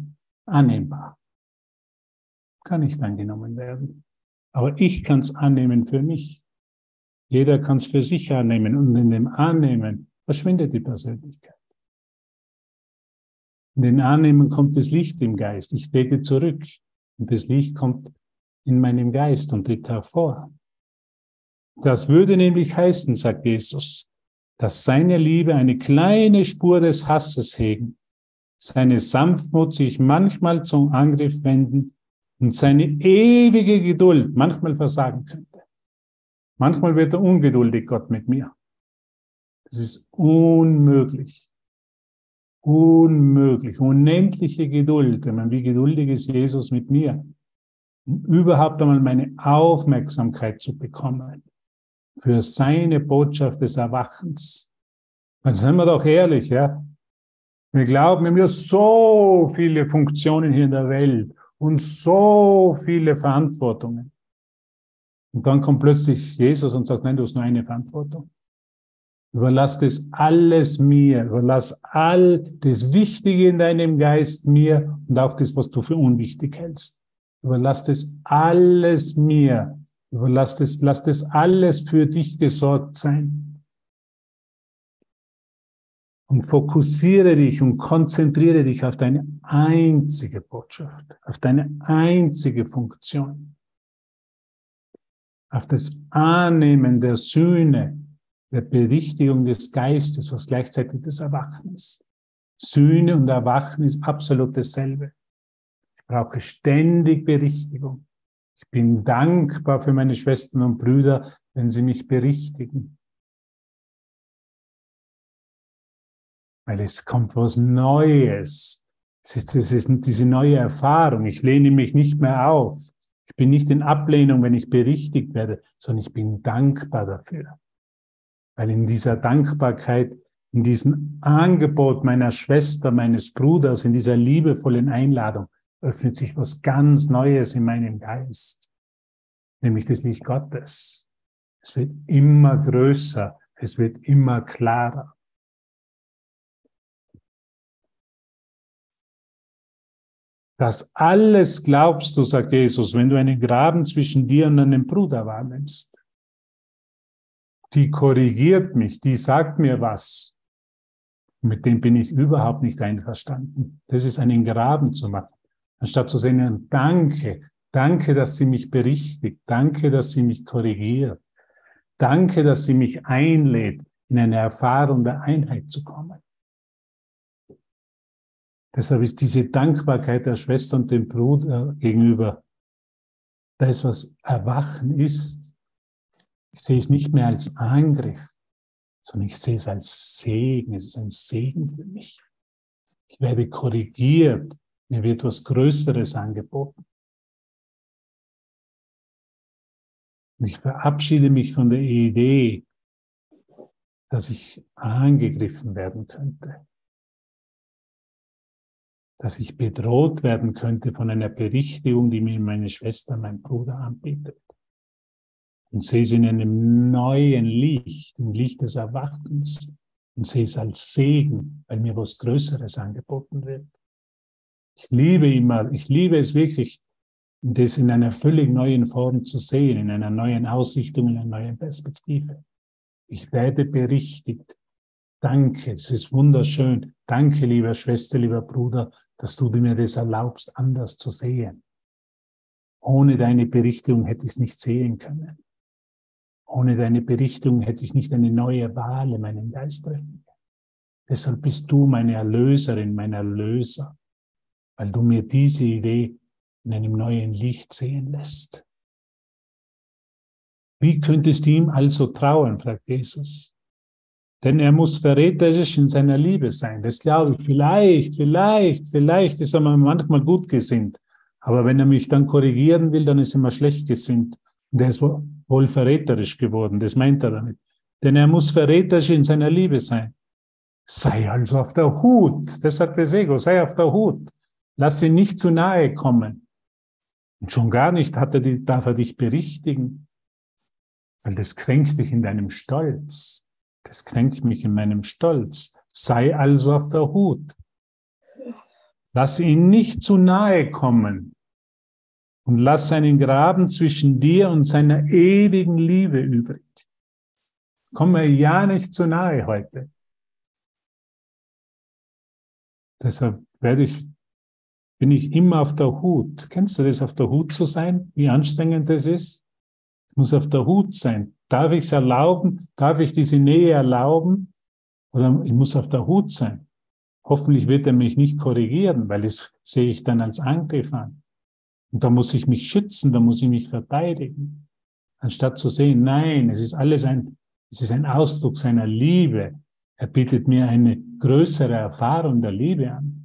annehmbar. Kann nicht angenommen werden. Aber ich kann es annehmen für mich. Jeder kann es für sich annehmen und in dem Annehmen verschwindet die Persönlichkeit. In den Annehmen kommt das Licht im Geist. Ich trete zurück und das Licht kommt in meinem Geist und tritt hervor. Das würde nämlich heißen, sagt Jesus, dass seine Liebe eine kleine Spur des Hasses hegen, seine Sanftmut sich manchmal zum Angriff wenden und seine ewige Geduld manchmal versagen könnte. Manchmal wird er ungeduldig, Gott mit mir. Das ist unmöglich. Unmöglich. Unendliche Geduld, wenn man wie geduldig ist Jesus mit mir, um überhaupt einmal meine Aufmerksamkeit zu bekommen für seine Botschaft des Erwachens. Dann sind wir doch ehrlich, ja. Wir glauben, wir haben ja so viele Funktionen hier in der Welt und so viele Verantwortungen. Und dann kommt plötzlich Jesus und sagt, nein, du hast nur eine Verantwortung. Überlass das alles mir. Überlass all das Wichtige in deinem Geist mir und auch das, was du für unwichtig hältst. Überlass das alles mir. Überlass das, lass das alles für dich gesorgt sein. Und fokussiere dich und konzentriere dich auf deine einzige Botschaft, auf deine einzige Funktion, auf das Annehmen der Sühne, der Berichtigung des Geistes, was gleichzeitig das Erwachen ist. Sühne und Erwachen ist absolut dasselbe. Ich brauche ständig Berichtigung. Ich bin dankbar für meine Schwestern und Brüder, wenn sie mich berichtigen. Weil es kommt was Neues. Es ist, es ist diese neue Erfahrung. Ich lehne mich nicht mehr auf. Ich bin nicht in Ablehnung, wenn ich berichtigt werde, sondern ich bin dankbar dafür. Weil in dieser Dankbarkeit, in diesem Angebot meiner Schwester, meines Bruders, in dieser liebevollen Einladung, öffnet sich was ganz Neues in meinem Geist, nämlich das Licht Gottes. Es wird immer größer, es wird immer klarer. Das alles glaubst du, sagt Jesus, wenn du einen Graben zwischen dir und deinem Bruder wahrnimmst die korrigiert mich, die sagt mir was. Mit dem bin ich überhaupt nicht einverstanden. Das ist einen Graben zu machen. Anstatt zu sagen, danke, danke, dass sie mich berichtigt, danke, dass sie mich korrigiert, danke, dass sie mich einlädt, in eine Erfahrung der Einheit zu kommen. Deshalb ist diese Dankbarkeit der Schwester und dem Bruder gegenüber das, was Erwachen ist, ich sehe es nicht mehr als Angriff, sondern ich sehe es als Segen. Es ist ein Segen für mich. Ich werde korrigiert. Mir wird etwas Größeres angeboten. Ich verabschiede mich von der Idee, dass ich angegriffen werden könnte. Dass ich bedroht werden könnte von einer Berichtigung, die mir meine Schwester, mein Bruder anbietet und sehe es in einem neuen Licht, im Licht des Erwachens und sehe es als Segen, weil mir was Größeres angeboten wird. Ich liebe immer, ich liebe es wirklich, das in einer völlig neuen Form zu sehen, in einer neuen Ausrichtung, in einer neuen Perspektive. Ich werde berichtigt. Danke, es ist wunderschön. Danke, lieber Schwester, lieber Bruder, dass du mir das erlaubst, anders zu sehen. Ohne deine Berichtigung hätte ich es nicht sehen können. Ohne deine Berichtung hätte ich nicht eine neue Wahl in meinem Geist treffen Deshalb bist du meine Erlöserin, mein Erlöser, weil du mir diese Idee in einem neuen Licht sehen lässt. Wie könntest du ihm also trauen, fragt Jesus. Denn er muss verräterisch in seiner Liebe sein. Das glaube ich. Vielleicht, vielleicht, vielleicht ist er manchmal gut gesinnt. Aber wenn er mich dann korrigieren will, dann ist er mal schlecht gesinnt. Und er ist wohl verräterisch geworden, das meint er damit. Denn er muss verräterisch in seiner Liebe sein. Sei also auf der Hut, das sagt das Ego, sei auf der Hut. Lass ihn nicht zu nahe kommen. Und schon gar nicht hat er die, darf er dich berichtigen, weil das kränkt dich in deinem Stolz. Das kränkt mich in meinem Stolz. Sei also auf der Hut. Lass ihn nicht zu nahe kommen und lass seinen Graben zwischen dir und seiner ewigen Liebe übrig. Komm mir ja nicht zu nahe heute. Deshalb werde ich, bin ich immer auf der Hut. Kennst du das, auf der Hut zu sein? Wie anstrengend das ist? Ich muss auf der Hut sein. Darf ich es erlauben? Darf ich diese Nähe erlauben? Oder ich muss auf der Hut sein. Hoffentlich wird er mich nicht korrigieren, weil das sehe ich dann als Angriff an. Und da muss ich mich schützen, da muss ich mich verteidigen. Anstatt zu sehen, nein, es ist alles ein, es ist ein Ausdruck seiner Liebe. Er bietet mir eine größere Erfahrung der Liebe an.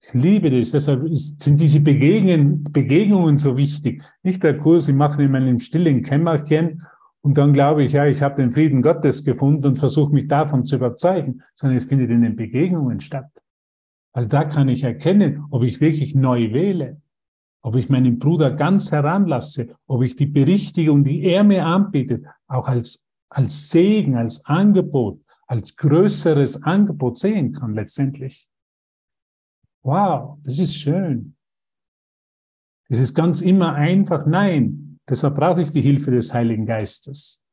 Ich liebe das, deshalb ist, sind diese Begegnungen, Begegnungen so wichtig. Nicht der Kurs, ich mache in meinem stillen Kämmerchen und dann glaube ich, ja, ich habe den Frieden Gottes gefunden und versuche mich davon zu überzeugen, sondern es findet in den Begegnungen statt. Also da kann ich erkennen, ob ich wirklich neu wähle, ob ich meinen Bruder ganz heranlasse, ob ich die Berichtigung, die er mir anbietet, auch als, als Segen, als Angebot, als größeres Angebot sehen kann letztendlich. Wow, das ist schön. Es ist ganz immer einfach. Nein, Deshalb brauche ich die Hilfe des Heiligen Geistes.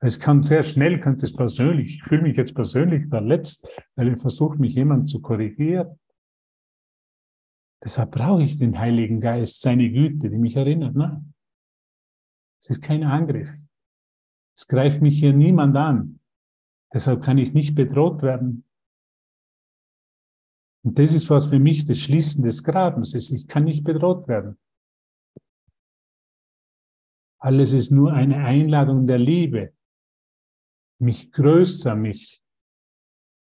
Es kann sehr schnell, könnte es persönlich, ich fühle mich jetzt persönlich verletzt, weil ich versuche, mich jemand zu korrigieren. Deshalb brauche ich den Heiligen Geist, seine Güte, die mich erinnert. Nein, es ist kein Angriff. Es greift mich hier niemand an. Deshalb kann ich nicht bedroht werden. Und das ist was für mich das Schließen des Grabens ist. Ich kann nicht bedroht werden. Alles ist nur eine Einladung der Liebe, mich größer, mich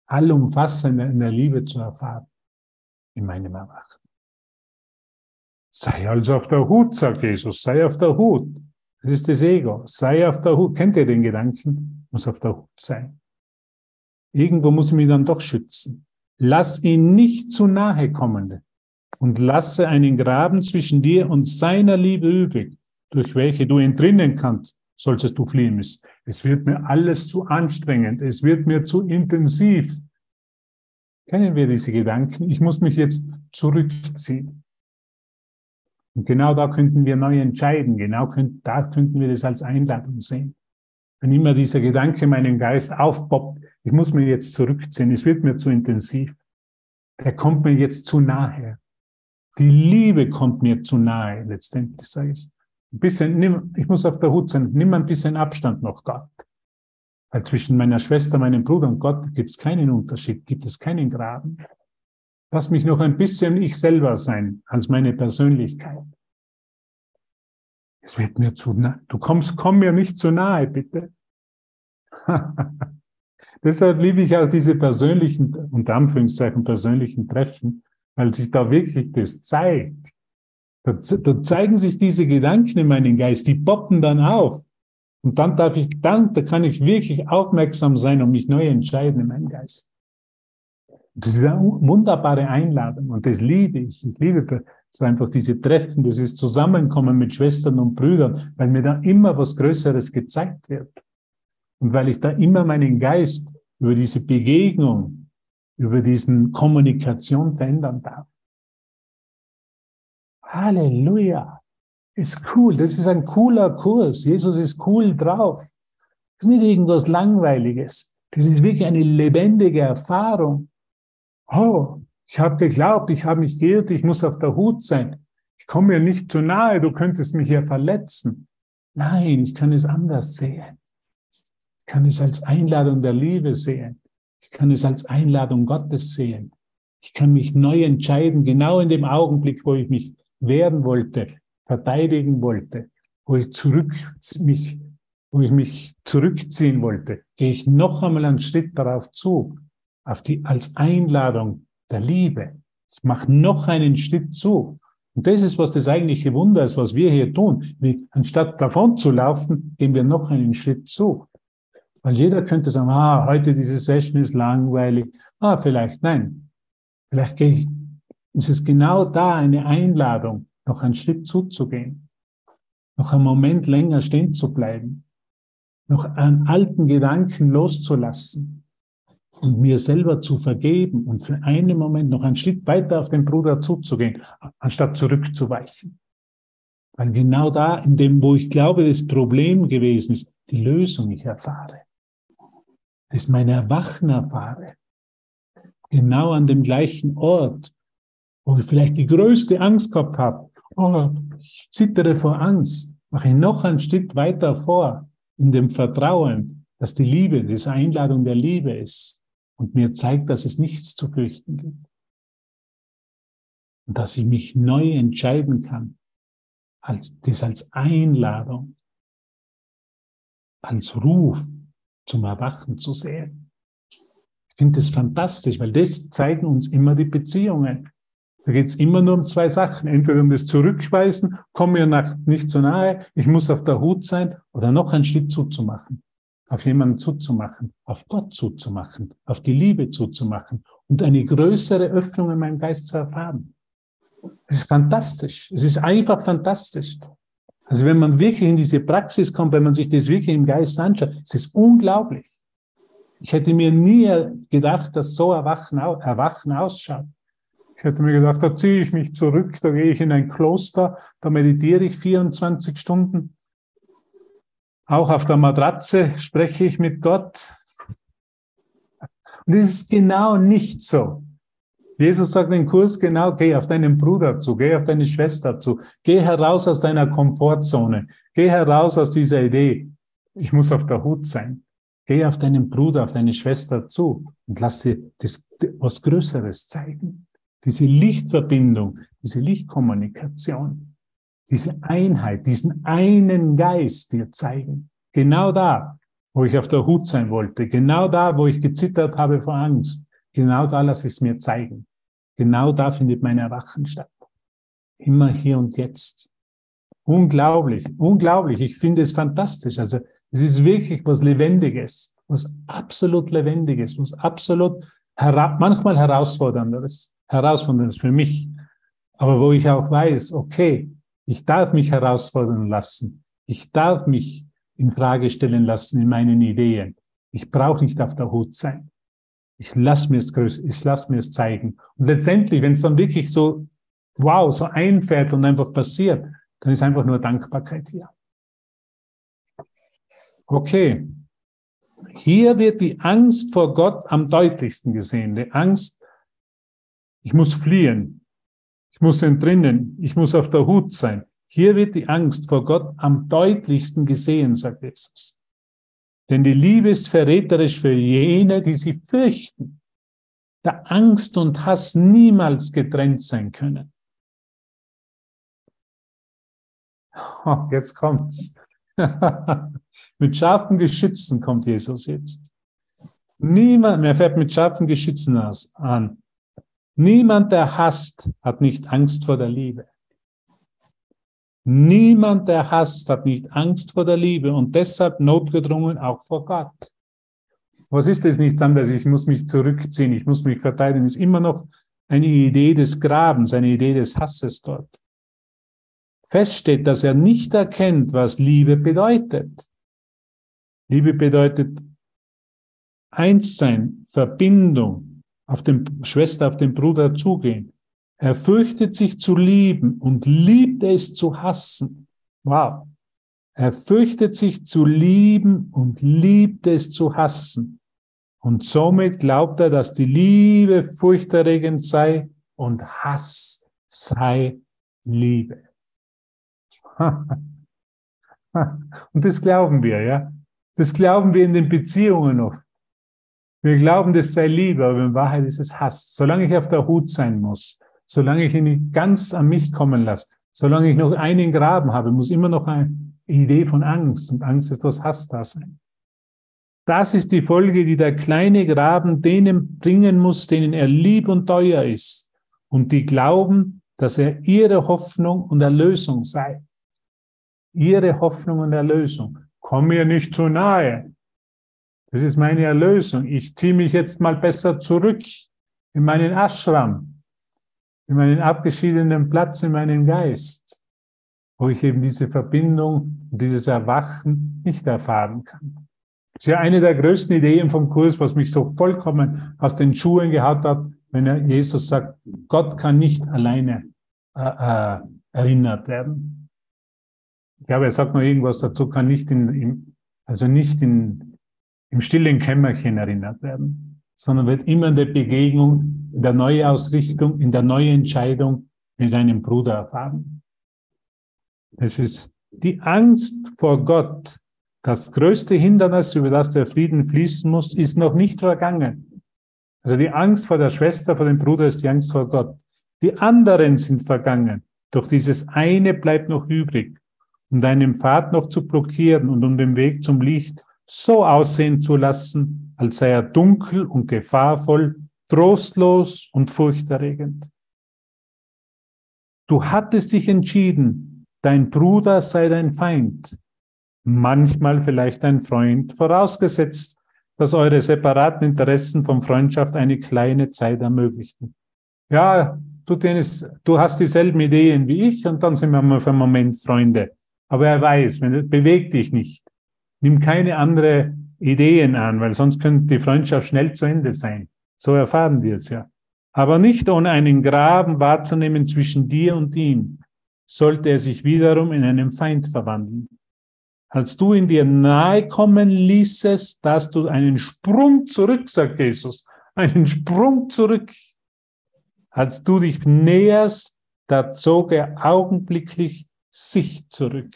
allumfassender in der Liebe zu erfahren, in meinem Erwachen. Sei also auf der Hut, sagt Jesus, sei auf der Hut. Das ist das Ego. Sei auf der Hut. Kennt ihr den Gedanken? Muss auf der Hut sein. Irgendwo muss ich mich dann doch schützen. Lass ihn nicht zu nahe kommen und lasse einen Graben zwischen dir und seiner Liebe übrig durch welche du entrinnen kannst, solltest du fliehen müssen. Es wird mir alles zu anstrengend, es wird mir zu intensiv. Kennen wir diese Gedanken? Ich muss mich jetzt zurückziehen. Und genau da könnten wir neu entscheiden, genau könnt, da könnten wir das als Einladung sehen. Wenn immer dieser Gedanke meinen Geist aufpoppt, ich muss mir jetzt zurückziehen, es wird mir zu intensiv. Der kommt mir jetzt zu nahe. Die Liebe kommt mir zu nahe, letztendlich sage ich ein bisschen, nimm, ich muss auf der Hut sein, nimm ein bisschen Abstand noch Gott. Weil zwischen meiner Schwester, meinem Bruder und Gott gibt es keinen Unterschied, gibt es keinen Graben. Lass mich noch ein bisschen ich selber sein, als meine Persönlichkeit. Es wird mir zu nahe. Du kommst, komm mir nicht zu nahe, bitte. Deshalb liebe ich auch diese persönlichen, unter Anführungszeichen persönlichen Treffen, weil sich da wirklich das zeigt. Da, da zeigen sich diese Gedanken in meinem Geist, die poppen dann auf. Und dann darf ich, dann, da kann ich wirklich aufmerksam sein und mich neu entscheiden in meinem Geist. Das ist eine wunderbare Einladung und das liebe ich. Ich liebe so einfach diese Treffen, dieses Zusammenkommen mit Schwestern und Brüdern, weil mir da immer was Größeres gezeigt wird. Und weil ich da immer meinen Geist über diese Begegnung, über diesen Kommunikation verändern darf. Halleluja. Ist cool. Das ist ein cooler Kurs. Jesus ist cool drauf. Das ist nicht irgendwas Langweiliges. Das ist wirklich eine lebendige Erfahrung. Oh, ich habe geglaubt, ich habe mich geirrt, ich muss auf der Hut sein. Ich komme mir nicht zu nahe, du könntest mich hier verletzen. Nein, ich kann es anders sehen. Ich kann es als Einladung der Liebe sehen. Ich kann es als Einladung Gottes sehen. Ich kann mich neu entscheiden, genau in dem Augenblick, wo ich mich wehren wollte, verteidigen wollte, wo ich zurück mich, wo ich mich zurückziehen wollte, gehe ich noch einmal einen Schritt darauf zu, auf die, als Einladung der Liebe. Ich mache noch einen Schritt zu. Und das ist, was das eigentliche Wunder ist, was wir hier tun. Wie, anstatt davon zu laufen, gehen wir noch einen Schritt zu. Weil jeder könnte sagen, ah, heute diese Session ist langweilig. Ah, vielleicht nein. Vielleicht gehe ich ist es genau da eine Einladung, noch einen Schritt zuzugehen, noch einen Moment länger stehen zu bleiben, noch an alten Gedanken loszulassen und mir selber zu vergeben und für einen Moment noch einen Schritt weiter auf den Bruder zuzugehen, anstatt zurückzuweichen. Weil genau da, in dem, wo ich glaube, das Problem gewesen ist, die Lösung ich erfahre. Ich mein Erwachen erfahre. Genau an dem gleichen Ort, wo ich vielleicht die größte Angst gehabt habe. Oh, ich zittere vor Angst. Mache ich noch einen Schritt weiter vor in dem Vertrauen, dass die Liebe, diese Einladung der Liebe ist und mir zeigt, dass es nichts zu fürchten gibt. Und dass ich mich neu entscheiden kann, als, das als Einladung, als Ruf zum Erwachen zu sehen. Ich finde das fantastisch, weil das zeigen uns immer die Beziehungen. Da geht es immer nur um zwei Sachen. Entweder um das Zurückweisen, komm mir nicht zu nahe, ich muss auf der Hut sein, oder noch einen Schritt zuzumachen, auf jemanden zuzumachen, auf Gott zuzumachen, auf die Liebe zuzumachen und eine größere Öffnung in meinem Geist zu erfahren. Es ist fantastisch. Es ist einfach fantastisch. Also wenn man wirklich in diese Praxis kommt, wenn man sich das wirklich im Geist anschaut, ist es unglaublich. Ich hätte mir nie gedacht, dass so Erwachen, Erwachen ausschaut. Ich hätte mir gedacht, da ziehe ich mich zurück, da gehe ich in ein Kloster, da meditiere ich 24 Stunden. Auch auf der Matratze spreche ich mit Gott. Und es ist genau nicht so. Jesus sagt im Kurs genau, geh auf deinen Bruder zu, geh auf deine Schwester zu, geh heraus aus deiner Komfortzone, geh heraus aus dieser Idee, ich muss auf der Hut sein. Geh auf deinen Bruder, auf deine Schwester zu und lass dir das, was Größeres zeigen diese Lichtverbindung, diese Lichtkommunikation, diese Einheit, diesen einen Geist dir zeigen. Genau da, wo ich auf der Hut sein wollte, genau da, wo ich gezittert habe vor Angst, genau da lasse ich es mir zeigen. Genau da findet mein Erwachen statt. Immer hier und jetzt. Unglaublich, unglaublich. Ich finde es fantastisch. Also es ist wirklich was Lebendiges, was absolut Lebendiges, was absolut hera manchmal herausforderndes herausfordernd ist für mich, aber wo ich auch weiß, okay, ich darf mich herausfordern lassen. Ich darf mich in Frage stellen lassen in meinen Ideen. Ich brauche nicht auf der Hut sein. Ich lass mir es größer, ich lass mir es zeigen. Und letztendlich, wenn es dann wirklich so, wow, so einfährt und einfach passiert, dann ist einfach nur Dankbarkeit hier. Okay. Hier wird die Angst vor Gott am deutlichsten gesehen. Die Angst ich muss fliehen. Ich muss entrinnen. Ich muss auf der Hut sein. Hier wird die Angst vor Gott am deutlichsten gesehen, sagt Jesus. Denn die Liebe ist verräterisch für jene, die sie fürchten, da Angst und Hass niemals getrennt sein können. Oh, jetzt kommt's. mit scharfen Geschützen kommt Jesus jetzt. Niemand mehr fährt mit scharfen Geschützen aus, an. Niemand, der hasst, hat nicht Angst vor der Liebe. Niemand, der hasst, hat nicht Angst vor der Liebe und deshalb notgedrungen auch vor Gott. Was ist das nichts anderes? Ich muss mich zurückziehen, ich muss mich verteidigen. Ist immer noch eine Idee des Grabens, eine Idee des Hasses dort. Fest steht, dass er nicht erkennt, was Liebe bedeutet. Liebe bedeutet Einssein, Verbindung, auf den Schwester, auf den Bruder zugehen. Er fürchtet sich zu lieben und liebt es zu hassen. Wow. Er fürchtet sich zu lieben und liebt es zu hassen. Und somit glaubt er, dass die Liebe furchterregend sei und Hass sei Liebe. Und das glauben wir, ja. Das glauben wir in den Beziehungen oft. Wir glauben, das sei Liebe, aber in Wahrheit ist es Hass. Solange ich auf der Hut sein muss, solange ich ihn nicht ganz an mich kommen lasse, solange ich noch einen Graben habe, muss immer noch eine Idee von Angst und Angst ist was Hass da sein. Das ist die Folge, die der kleine Graben denen bringen muss, denen er lieb und teuer ist und die glauben, dass er ihre Hoffnung und Erlösung sei. Ihre Hoffnung und Erlösung. Komm mir nicht zu nahe. Das ist meine Erlösung. Ich ziehe mich jetzt mal besser zurück in meinen Ashram, in meinen abgeschiedenen Platz in meinem Geist, wo ich eben diese Verbindung, dieses Erwachen nicht erfahren kann. Das ist ja eine der größten Ideen vom Kurs, was mich so vollkommen aus den Schuhen gehabt hat, wenn Jesus sagt, Gott kann nicht alleine äh, äh, erinnert werden. Ich glaube, er sagt noch irgendwas dazu, kann nicht in, in also nicht in im stillen Kämmerchen erinnert werden, sondern wird immer in der Begegnung, in der Neuausrichtung, in der Neuentscheidung mit einem Bruder erfahren. Es ist die Angst vor Gott, das größte Hindernis, über das der Frieden fließen muss, ist noch nicht vergangen. Also die Angst vor der Schwester, vor dem Bruder ist die Angst vor Gott. Die anderen sind vergangen. Doch dieses eine bleibt noch übrig, um deinen Pfad noch zu blockieren und um den Weg zum Licht so aussehen zu lassen, als sei er dunkel und gefahrvoll, trostlos und furchterregend. Du hattest dich entschieden, dein Bruder sei dein Feind, manchmal vielleicht ein Freund, vorausgesetzt, dass eure separaten Interessen von Freundschaft eine kleine Zeit ermöglichten. Ja, du, Dennis, du hast dieselben Ideen wie ich und dann sind wir mal für einen Moment Freunde. Aber er weiß, beweg dich nicht. Nimm keine andere Ideen an, weil sonst könnte die Freundschaft schnell zu Ende sein. So erfahren wir es ja. Aber nicht ohne einen Graben wahrzunehmen zwischen dir und ihm, sollte er sich wiederum in einen Feind verwandeln. Als du in dir nahe kommen ließest, dass du einen Sprung zurück, sagt Jesus, einen Sprung zurück. Als du dich näherst, da zog er augenblicklich sich zurück.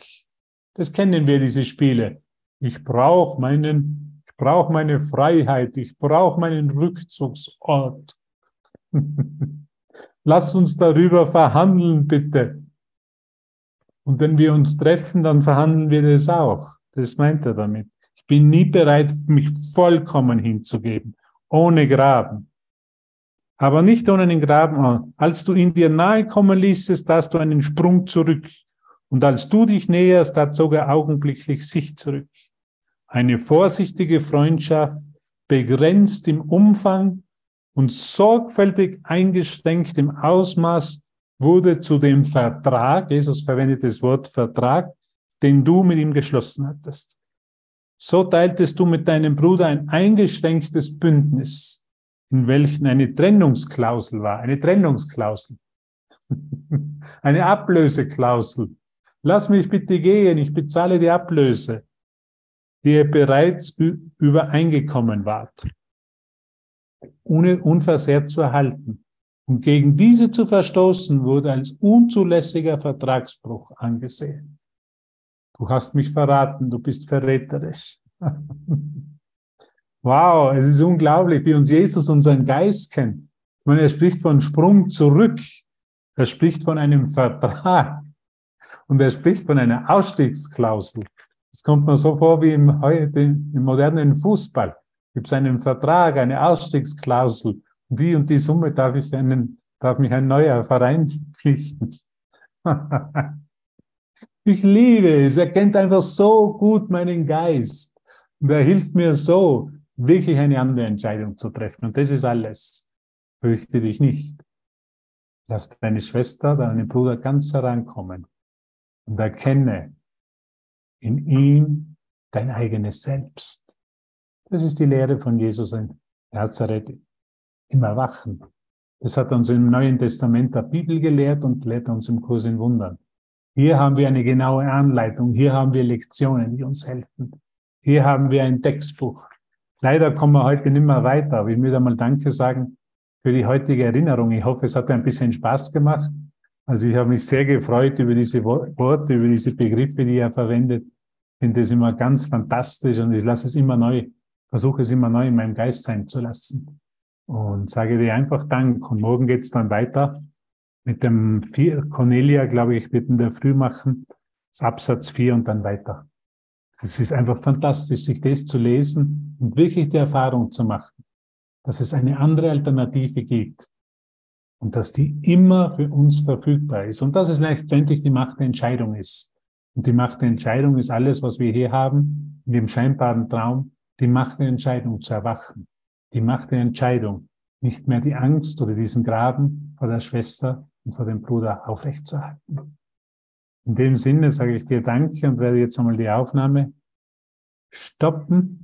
Das kennen wir, diese Spiele. Ich brauche meinen, ich brauche meine Freiheit, ich brauche meinen Rückzugsort. Lass uns darüber verhandeln, bitte. Und wenn wir uns treffen, dann verhandeln wir das auch. Das meint er damit. Ich bin nie bereit, mich vollkommen hinzugeben, ohne Graben aber nicht ohne den Graben. Als du in dir nahe kommen ließest, hast du einen Sprung zurück. Und als du dich näherst, da zog er augenblicklich sich zurück. Eine vorsichtige Freundschaft, begrenzt im Umfang und sorgfältig eingeschränkt im Ausmaß, wurde zu dem Vertrag, Jesus verwendet das Wort Vertrag, den du mit ihm geschlossen hattest. So teiltest du mit deinem Bruder ein eingeschränktes Bündnis in welchen eine Trennungsklausel war, eine Trennungsklausel, eine Ablöseklausel. Lass mich bitte gehen, ich bezahle die Ablöse, die ihr bereits übereingekommen wart, ohne unversehrt zu erhalten. Und gegen diese zu verstoßen, wurde als unzulässiger Vertragsbruch angesehen. Du hast mich verraten, du bist verräterisch. Wow, es ist unglaublich, wie uns Jesus unseren Geist kennt. Ich meine, er spricht von Sprung zurück. Er spricht von einem Vertrag. Und er spricht von einer Ausstiegsklausel. Das kommt mir so vor wie im, heute, im modernen Fußball. Gibt es einen Vertrag, eine Ausstiegsklausel. Die und die Summe darf ich einen, darf mich ein neuer Verein pflichten. ich liebe es. Er kennt einfach so gut meinen Geist. Und er hilft mir so, wirklich eine andere Entscheidung zu treffen. Und das ist alles. Fürchte dich nicht. Lass deine Schwester, deinen Bruder ganz herankommen und erkenne in ihm dein eigenes Selbst. Das ist die Lehre von Jesus in Nazareth im Erwachen. Das hat uns im Neuen Testament der Bibel gelehrt und lehrt uns im Kurs in Wundern. Hier haben wir eine genaue Anleitung, hier haben wir Lektionen, die uns helfen. Hier haben wir ein Textbuch. Leider kommen wir heute nicht mehr weiter, aber ich würde einmal Danke sagen für die heutige Erinnerung. Ich hoffe, es hat ein bisschen Spaß gemacht. Also ich habe mich sehr gefreut über diese Worte, über diese Begriffe, die er verwendet. Ich finde das immer ganz fantastisch und ich lasse es immer neu, versuche es immer neu in meinem Geist sein zu lassen. Und sage dir einfach Dank. Und morgen geht's dann weiter mit dem vier, Cornelia, glaube ich, wird in der Früh machen, das Absatz 4 und dann weiter. Das ist einfach fantastisch, sich das zu lesen und wirklich die Erfahrung zu machen, dass es eine andere Alternative gibt und dass die immer für uns verfügbar ist und dass es letztendlich die Macht der Entscheidung ist. Und die Macht der Entscheidung ist alles, was wir hier haben, in dem scheinbaren Traum, die Macht der Entscheidung zu erwachen. Die Macht der Entscheidung, nicht mehr die Angst oder diesen Graben vor der Schwester und vor dem Bruder aufrechtzuerhalten. In dem Sinne sage ich dir Danke und werde jetzt einmal die Aufnahme stoppen